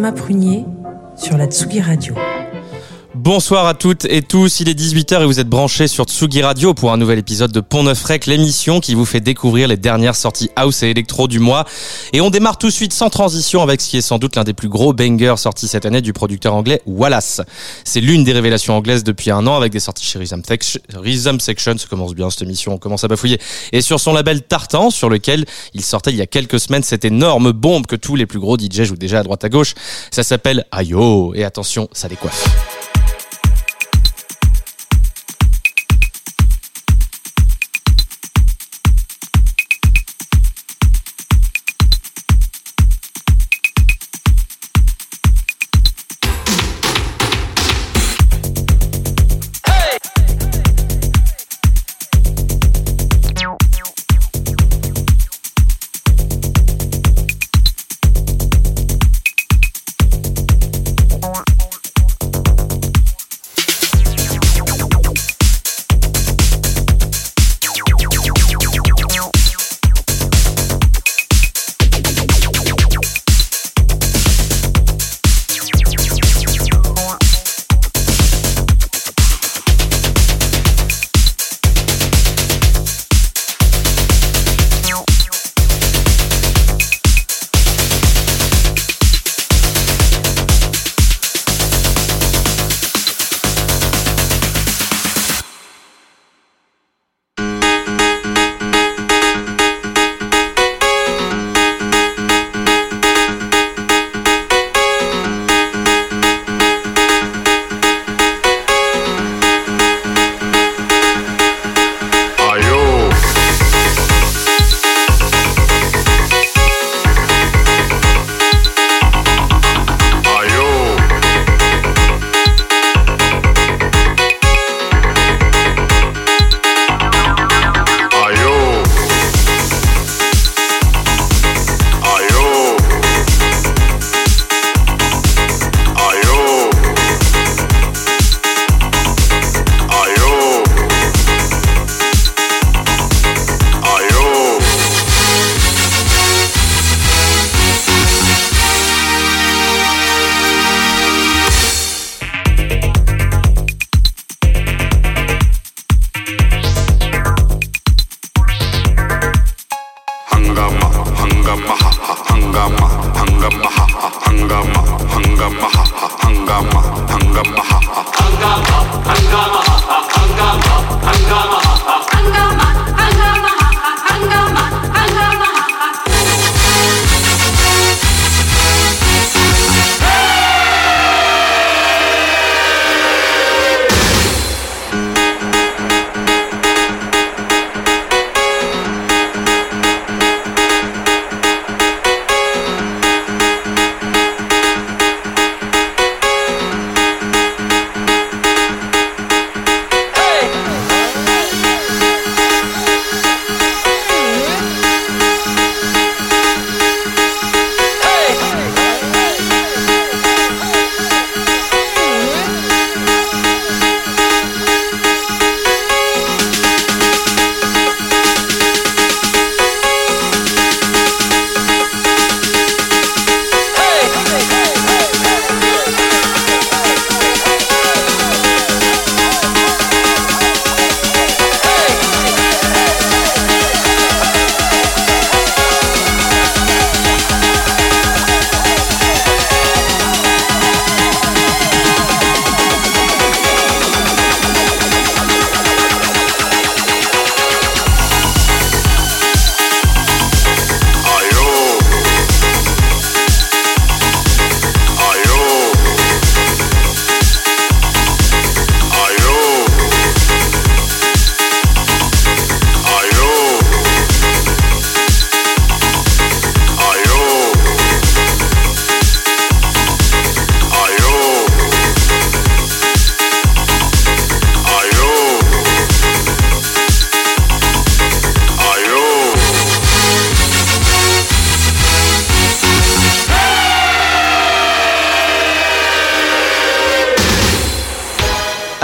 Thomas Prunier sur la Tsugi Radio. Bonsoir à toutes et tous, il est 18h et vous êtes branchés sur Tsugi Radio pour un nouvel épisode de Pont Neuf Rec, l'émission qui vous fait découvrir les dernières sorties house et électro du mois. Et on démarre tout de suite sans transition avec ce qui est sans doute l'un des plus gros bangers sortis cette année du producteur anglais Wallace. C'est l'une des révélations anglaises depuis un an avec des sorties chez Rhythm, Rhythm Section, ça commence bien cette émission, on commence à bafouiller. Et sur son label Tartan, sur lequel il sortait il y a quelques semaines cette énorme bombe que tous les plus gros DJ jouent déjà à droite à gauche. Ça s'appelle Ayo, et attention, ça décoiffe.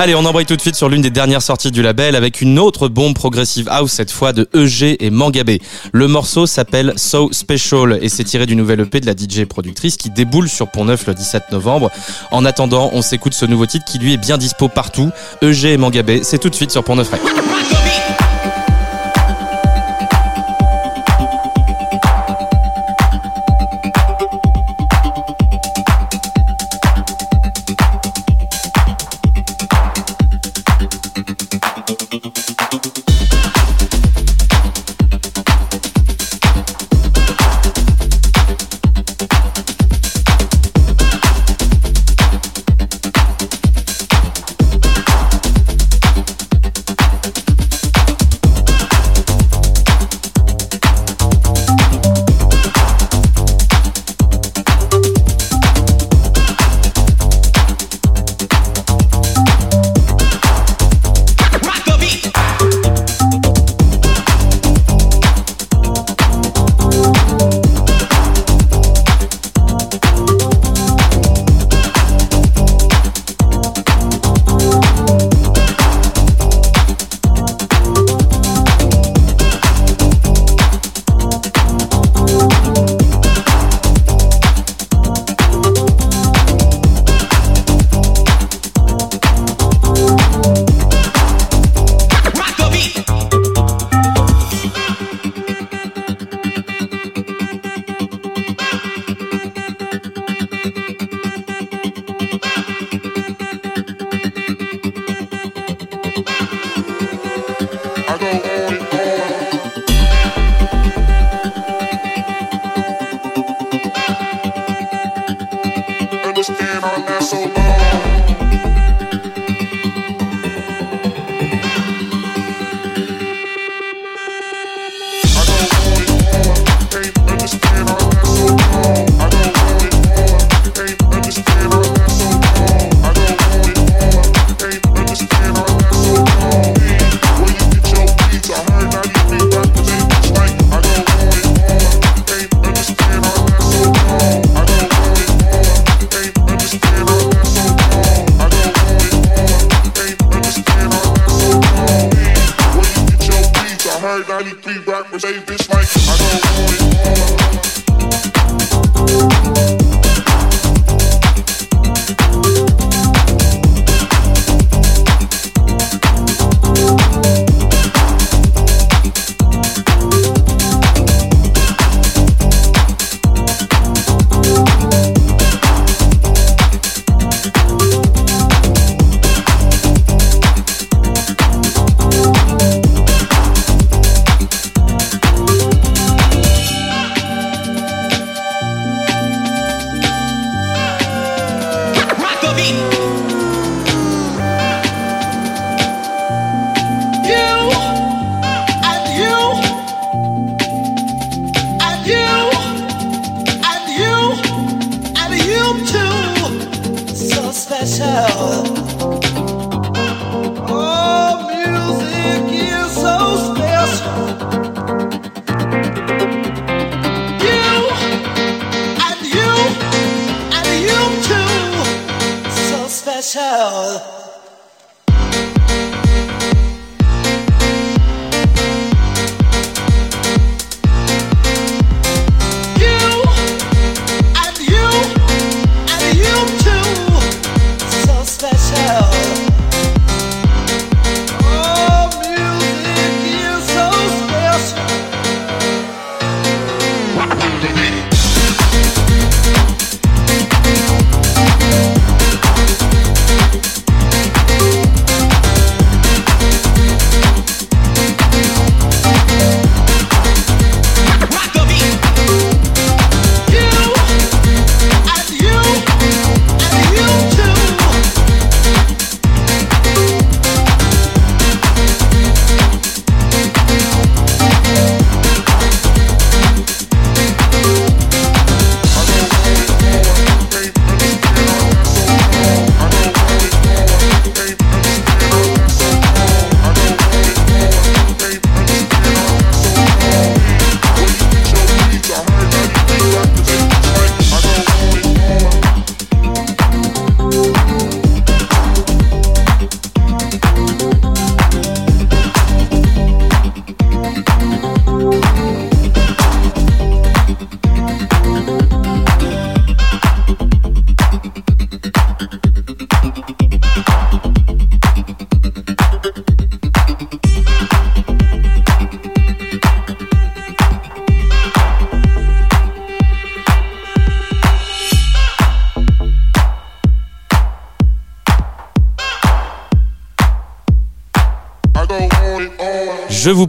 Allez, on embraye tout de suite sur l'une des dernières sorties du label avec une autre bombe progressive house, cette fois de EG et Mangabé. Le morceau s'appelle So Special et c'est tiré du nouvel EP de la DJ productrice qui déboule sur Pont Neuf le 17 novembre. En attendant, on s'écoute ce nouveau titre qui lui est bien dispo partout. EG et Mangabé, c'est tout de suite sur Pont Neuf Je be back, but say bitch like I don't want it all.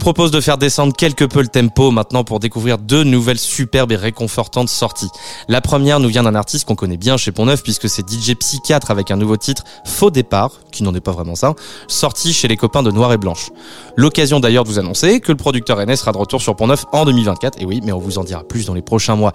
Propose de faire descendre quelque peu le tempo maintenant pour découvrir deux nouvelles superbes et réconfortantes sorties. La première nous vient d'un artiste qu'on connaît bien chez Pont-Neuf puisque c'est DJ Psychiatre avec un nouveau titre Faux départ, qui n'en est pas vraiment ça, sorti chez les copains de Noir et Blanche. L'occasion d'ailleurs de vous annoncer que le producteur NS sera de retour sur Pont-Neuf en 2024, et oui, mais on vous en dira plus dans les prochains mois.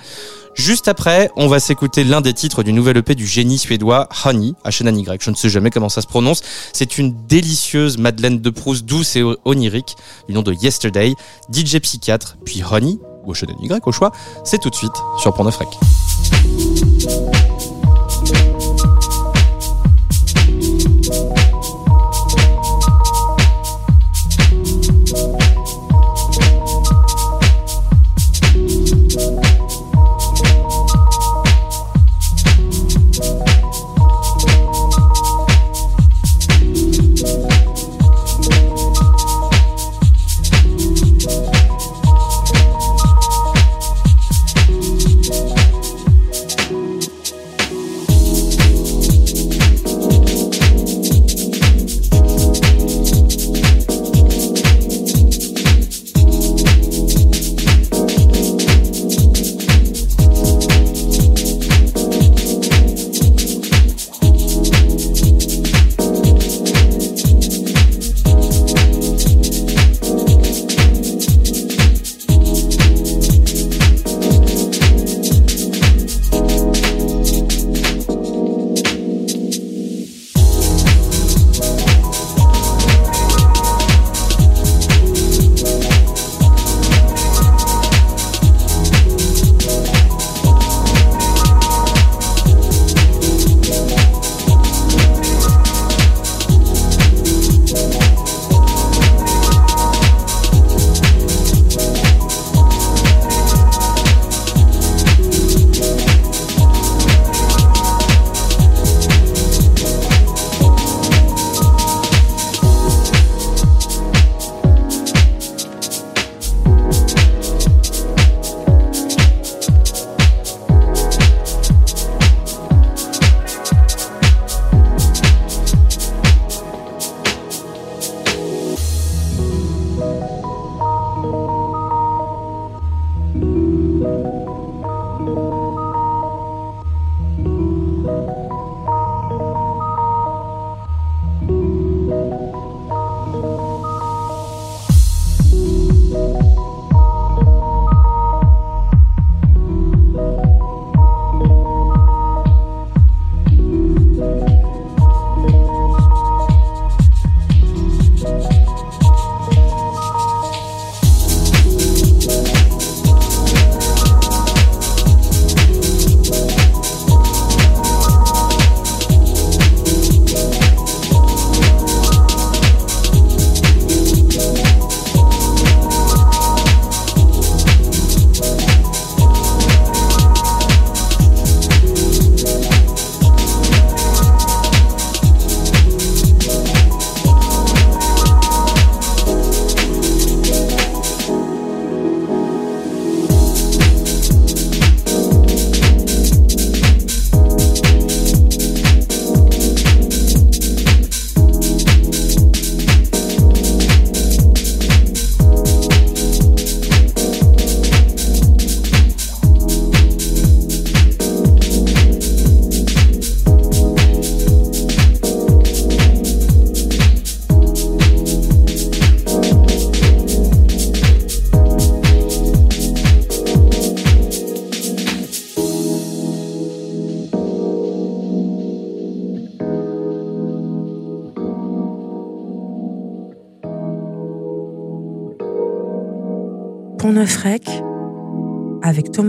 Juste après, on va s'écouter l'un des titres du nouvel EP du génie suédois Honey, H-N-Y. Je ne sais jamais comment ça se prononce. C'est une délicieuse Madeleine de Proust douce et onirique du nom de Yesterday, DJ Psychiatre, puis Honey, ou H-N-Y au choix. C'est tout de suite sur Pont Neuf Rec.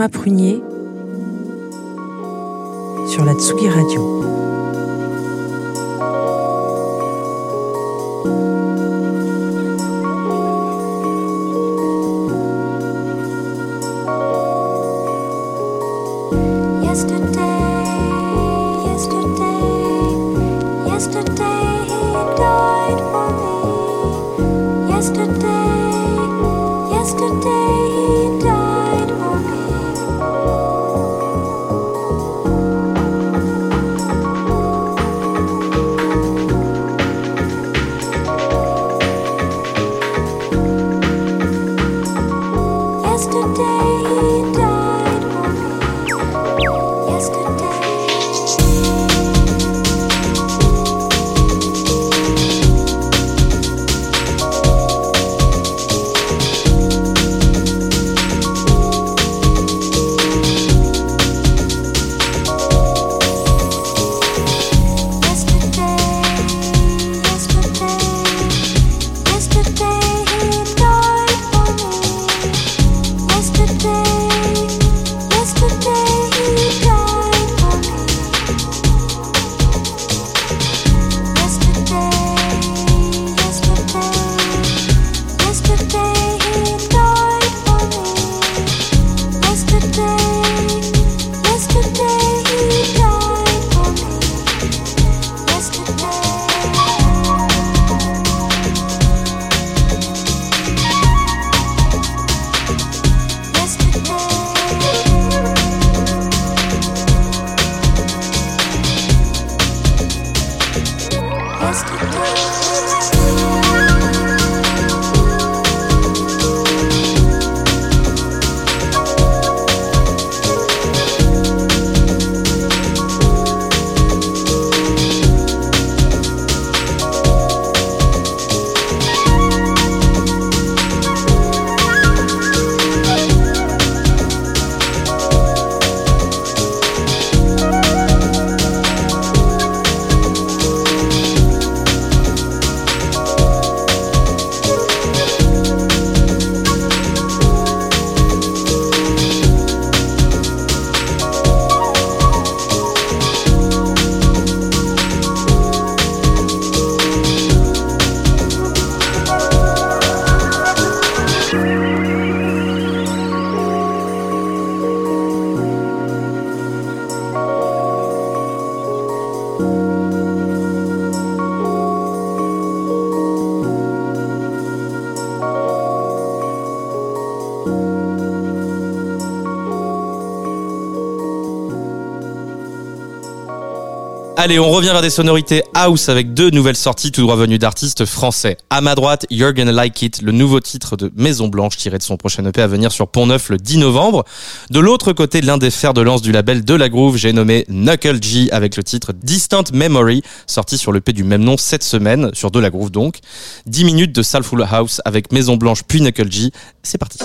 Thomas Prunier sur la Tsugi Radio. Allez, on revient vers des sonorités house avec deux nouvelles sorties tout droit venues d'artistes français. À ma droite, You're Gonna Like It, le nouveau titre de Maison Blanche tiré de son prochain EP à venir sur Pont Neuf le 10 novembre. De l'autre côté, l'un des fers de lance du label De La Groove, j'ai nommé Knuckle G avec le titre Distant Memory, sorti sur l'EP du même nom cette semaine, sur De La Groove donc. 10 minutes de Soulful House avec Maison Blanche puis Knuckle G. C'est parti.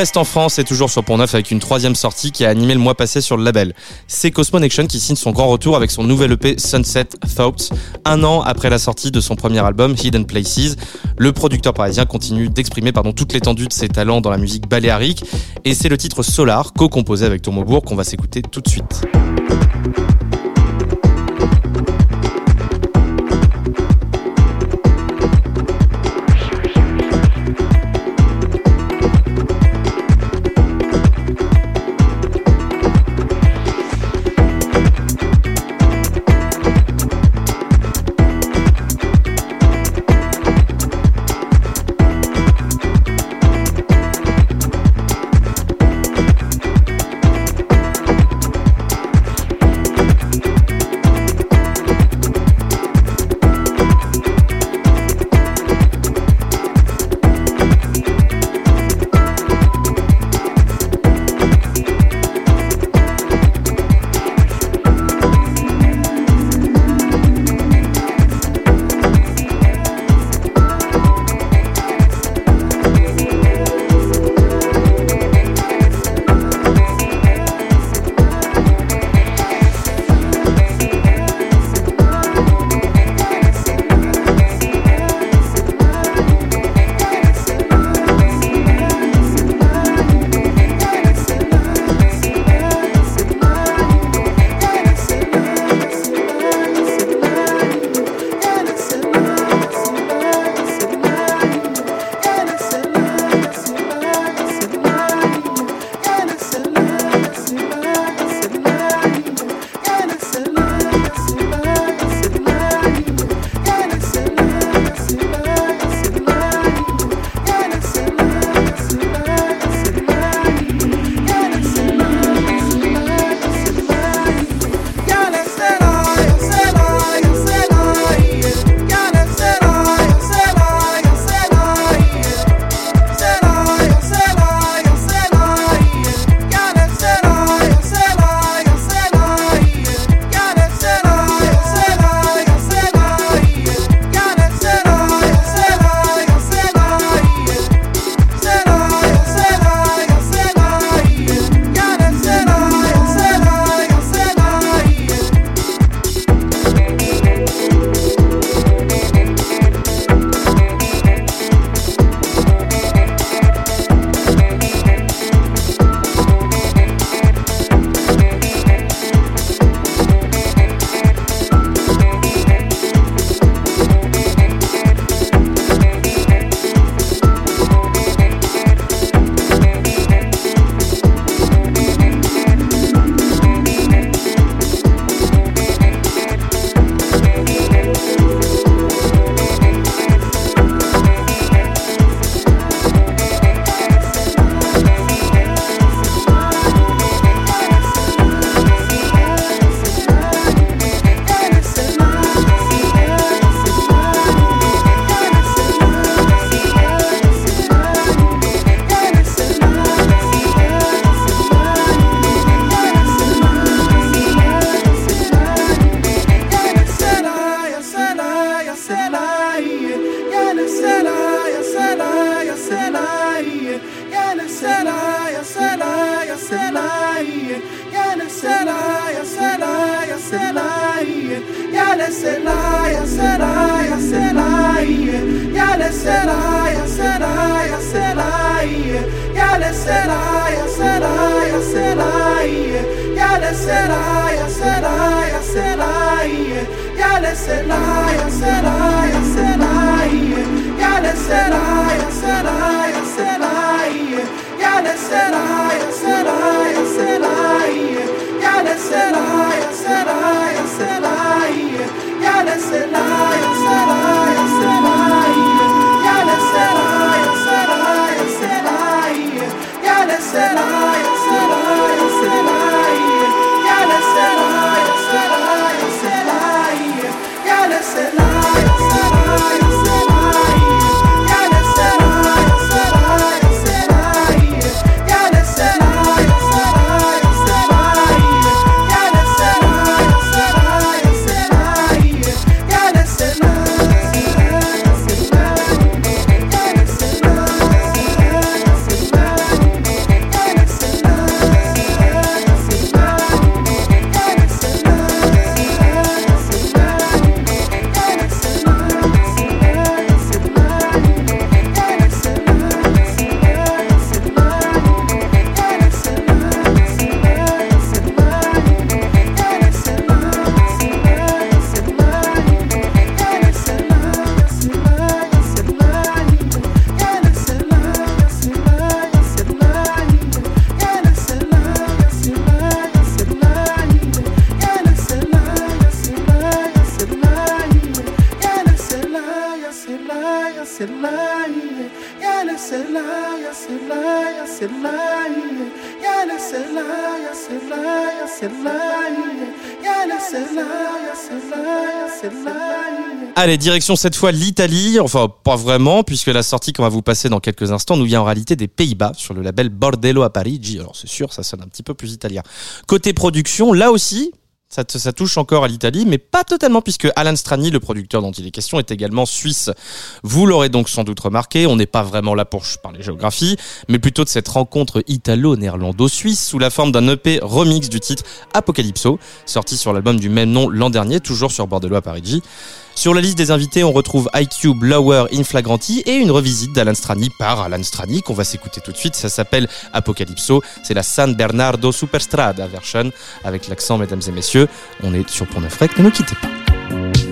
Reste en France et toujours sur Pont Neuf avec une troisième sortie qui a animé le mois passé sur le label. C'est Cosmo Nation qui signe son grand retour avec son nouvel EP Sunset Thoughts, un an après la sortie de son premier album Hidden Places. Le producteur parisien continue d'exprimer pardon toute l'étendue de ses talents dans la musique baléarique et c'est le titre Solar, co-composé avec Tomobourg qu'on va s'écouter tout de suite. said I, I said I, I said I, yeah, they said I, I said I, I said I, yeah, they said I, I said I, I said I, yeah, they said I, I said I, I said I, yeah, they said I, I said I, I said I, yeah, they said I, I said I, I said I, yeah, they said I, I said I, I said I, yeah, they said I, I said I. Gotta say lie, say lie, Allez, direction cette fois l'Italie, enfin pas vraiment, puisque la sortie qu'on va vous passer dans quelques instants nous vient en réalité des Pays-Bas sur le label Bordello a Parigi. Alors c'est sûr, ça sonne un petit peu plus italien. Côté production, là aussi, ça, touche encore à l'Italie, mais pas totalement, puisque Alan Strani, le producteur dont il est question, est également suisse. Vous l'aurez donc sans doute remarqué, on n'est pas vraiment là pour parler géographie, mais plutôt de cette rencontre italo-néerlando-suisse sous la forme d'un EP remix du titre Apocalypso, sorti sur l'album du même nom l'an dernier, toujours sur Bordello à Parigi. Sur la liste des invités, on retrouve IQ Blower Inflagranti et une revisite d'Alan Strani par Alan Strani qu'on va s'écouter tout de suite. Ça s'appelle Apocalypso. C'est la San Bernardo Superstrada version avec l'accent, mesdames et messieurs. On est sur Pont Neuf ne nous quittez pas.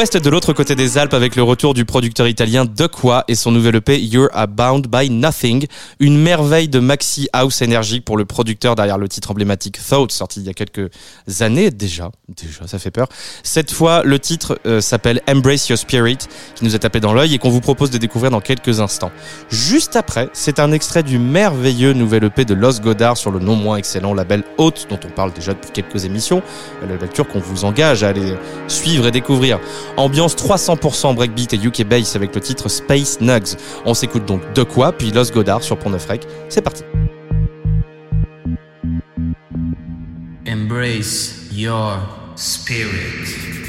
Reste de l'autre côté des Alpes avec le retour du producteur italien Duckwa et son nouvel EP You're Abound by Nothing, une merveille de maxi house énergique pour le producteur derrière le titre emblématique Thought sorti il y a quelques années déjà. Déjà, ça fait peur. Cette fois, le titre euh, s'appelle Embrace Your Spirit qui nous a tapé dans l'œil et qu'on vous propose de découvrir dans quelques instants. Juste après, c'est un extrait du merveilleux nouvel EP de Los Godard sur le non moins excellent label Haute dont on parle déjà depuis quelques émissions, la lecture qu'on vous engage à aller suivre et découvrir. Ambiance 300% breakbeat et UK bass avec le titre Space Nugs. On s'écoute donc de quoi, puis Los Godard sur Pont Neuf Rec. C'est parti. Embrace your spirit.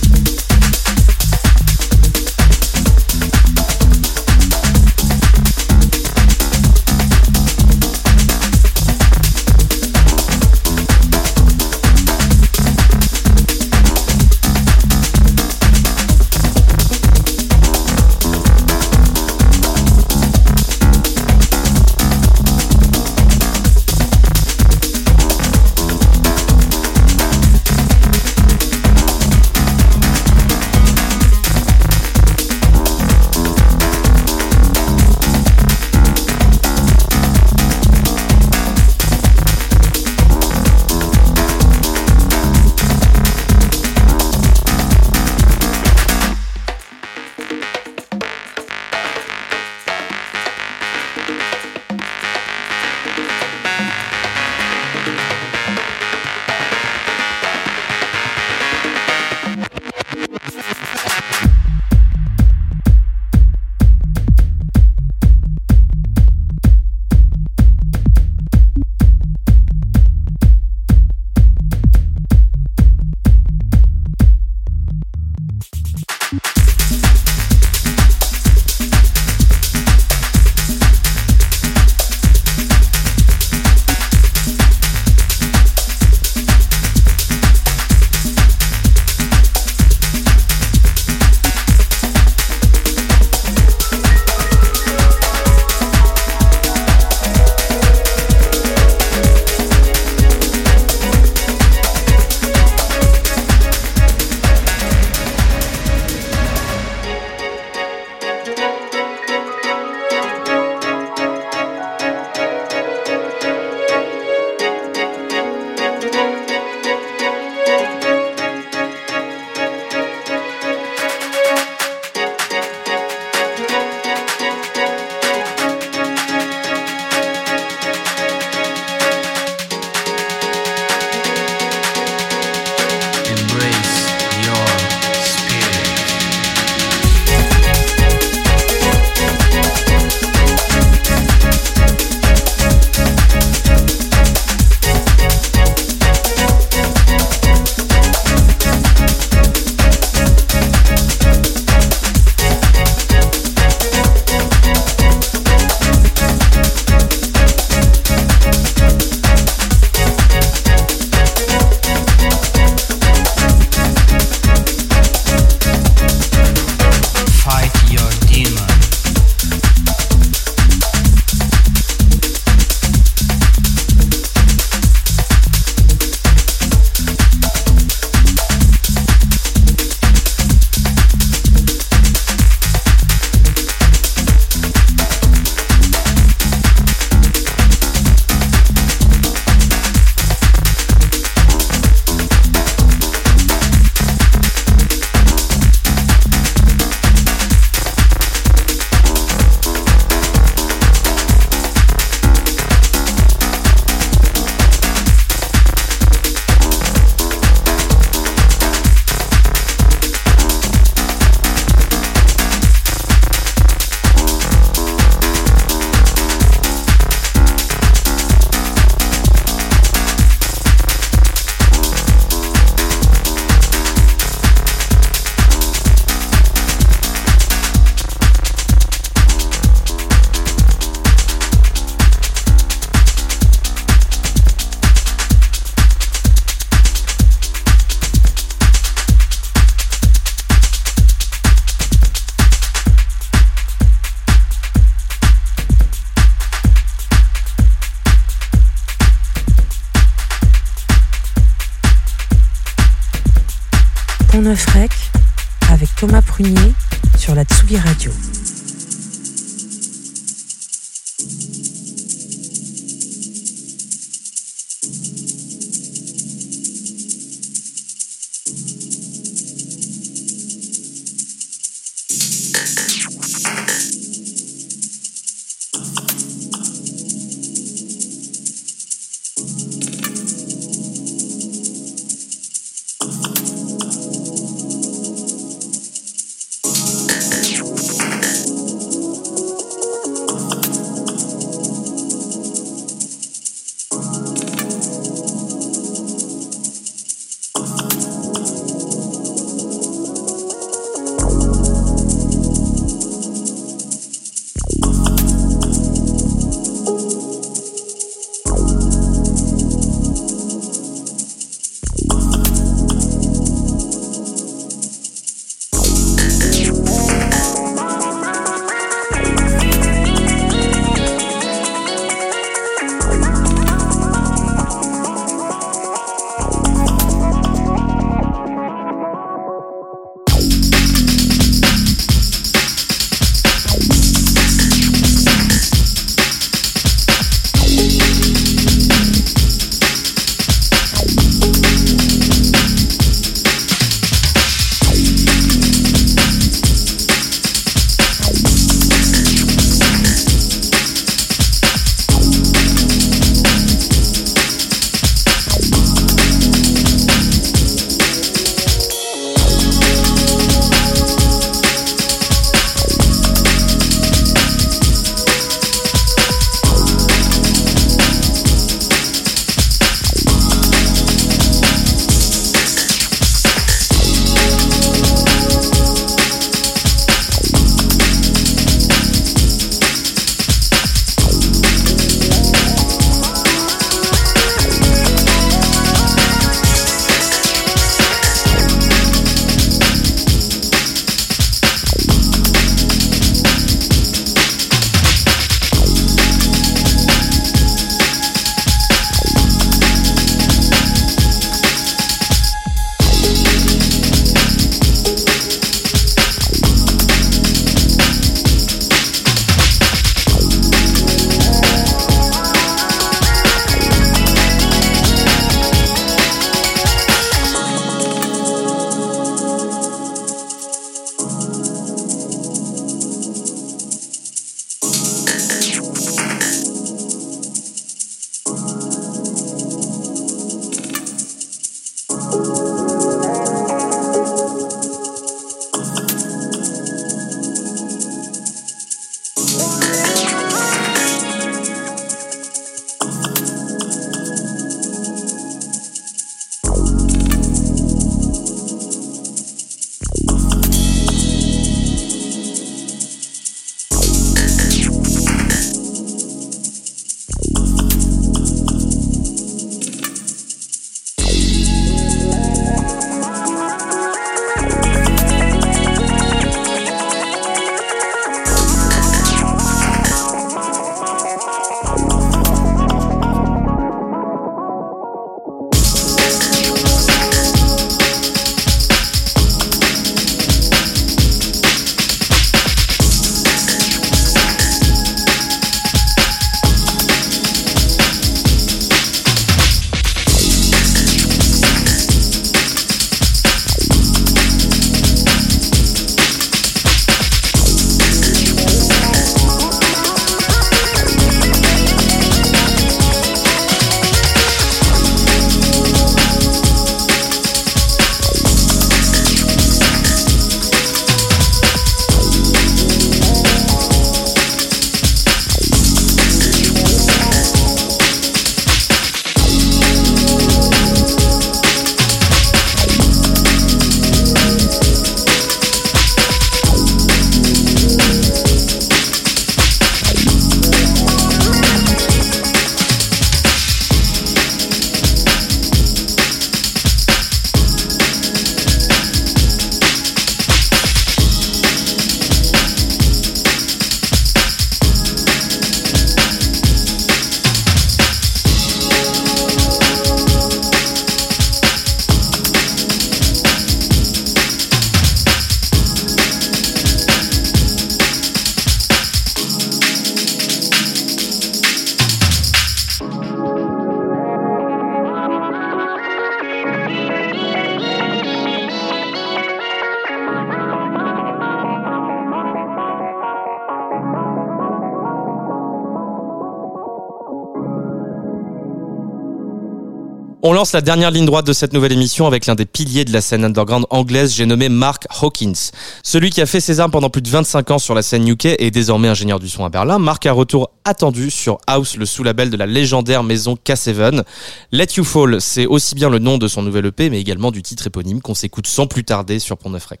On lance la dernière ligne droite de cette nouvelle émission avec l'un des piliers de la scène underground anglaise, j'ai nommé Mark Hawkins. Celui qui a fait ses armes pendant plus de 25 ans sur la scène UK et désormais ingénieur du son à Berlin, marque un retour attendu sur House, le sous-label de la légendaire maison K7. Let You Fall, c'est aussi bien le nom de son nouvel EP, mais également du titre éponyme qu'on s'écoute sans plus tarder sur Pont Neuf Rec.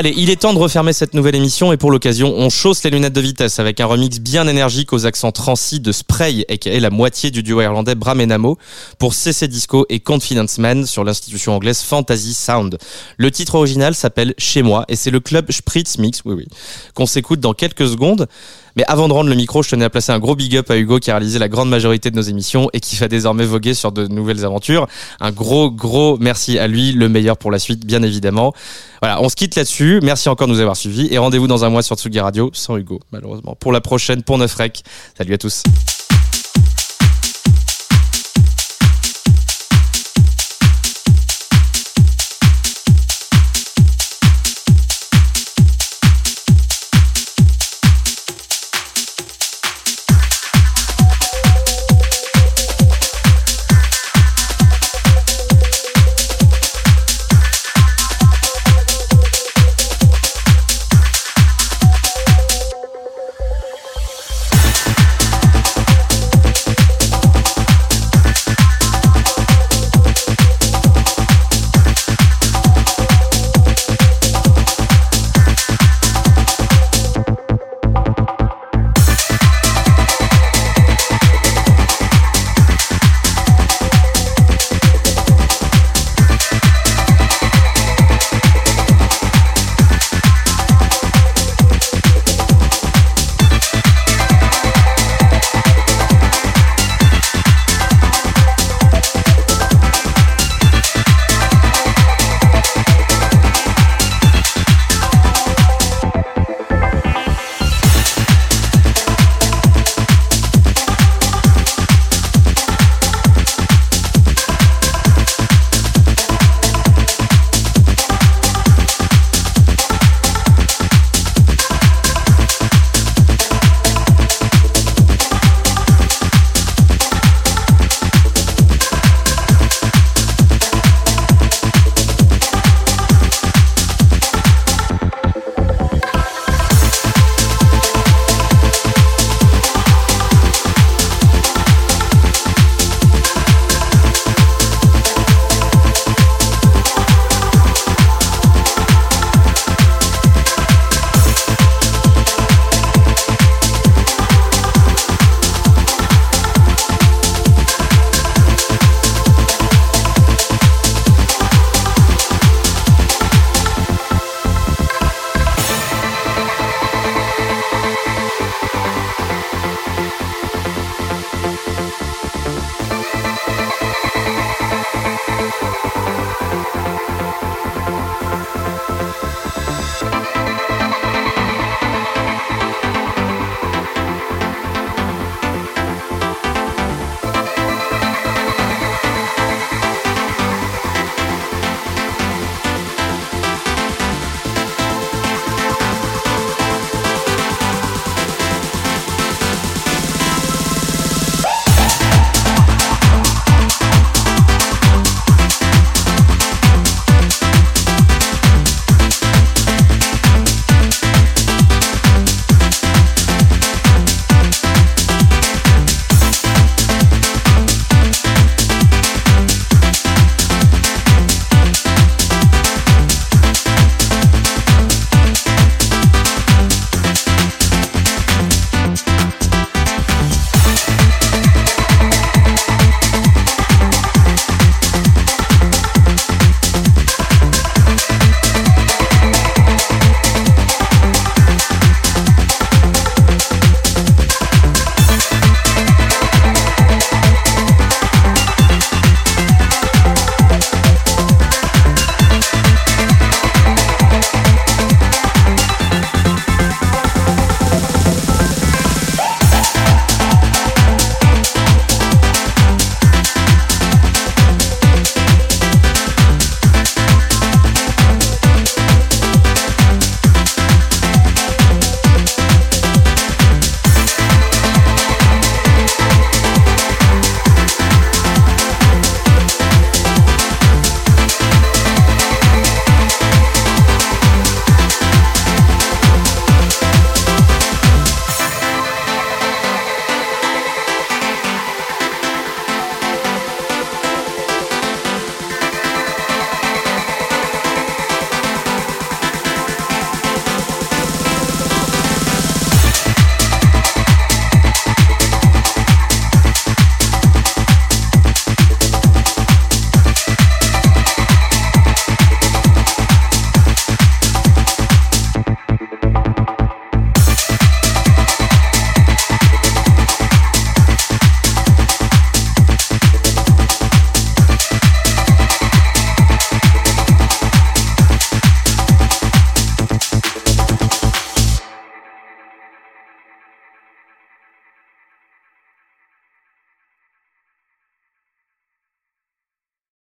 Allez, il est temps de refermer cette nouvelle émission et pour l'occasion, on chausse les lunettes de vitesse avec un remix bien énergique aux accents transis de Spray, aka la moitié du duo irlandais Bram et pour CC Disco et Confidence Man sur l'institution anglaise Fantasy Sound. Le titre original s'appelle Chez moi et c'est le club Spritz Mix, oui oui, qu'on s'écoute dans quelques secondes. Mais avant de rendre le micro, je tenais à placer un gros big up à Hugo qui a réalisé la grande majorité de nos émissions et qui va désormais voguer sur de nouvelles aventures. Un gros, gros merci à lui, le meilleur pour la suite, bien évidemment. Voilà, on se quitte là-dessus. Merci encore de nous avoir suivis et rendez-vous dans un mois sur Tsugi Radio, sans Hugo, malheureusement, pour la prochaine Pont Neuf Rec. Salut à tous.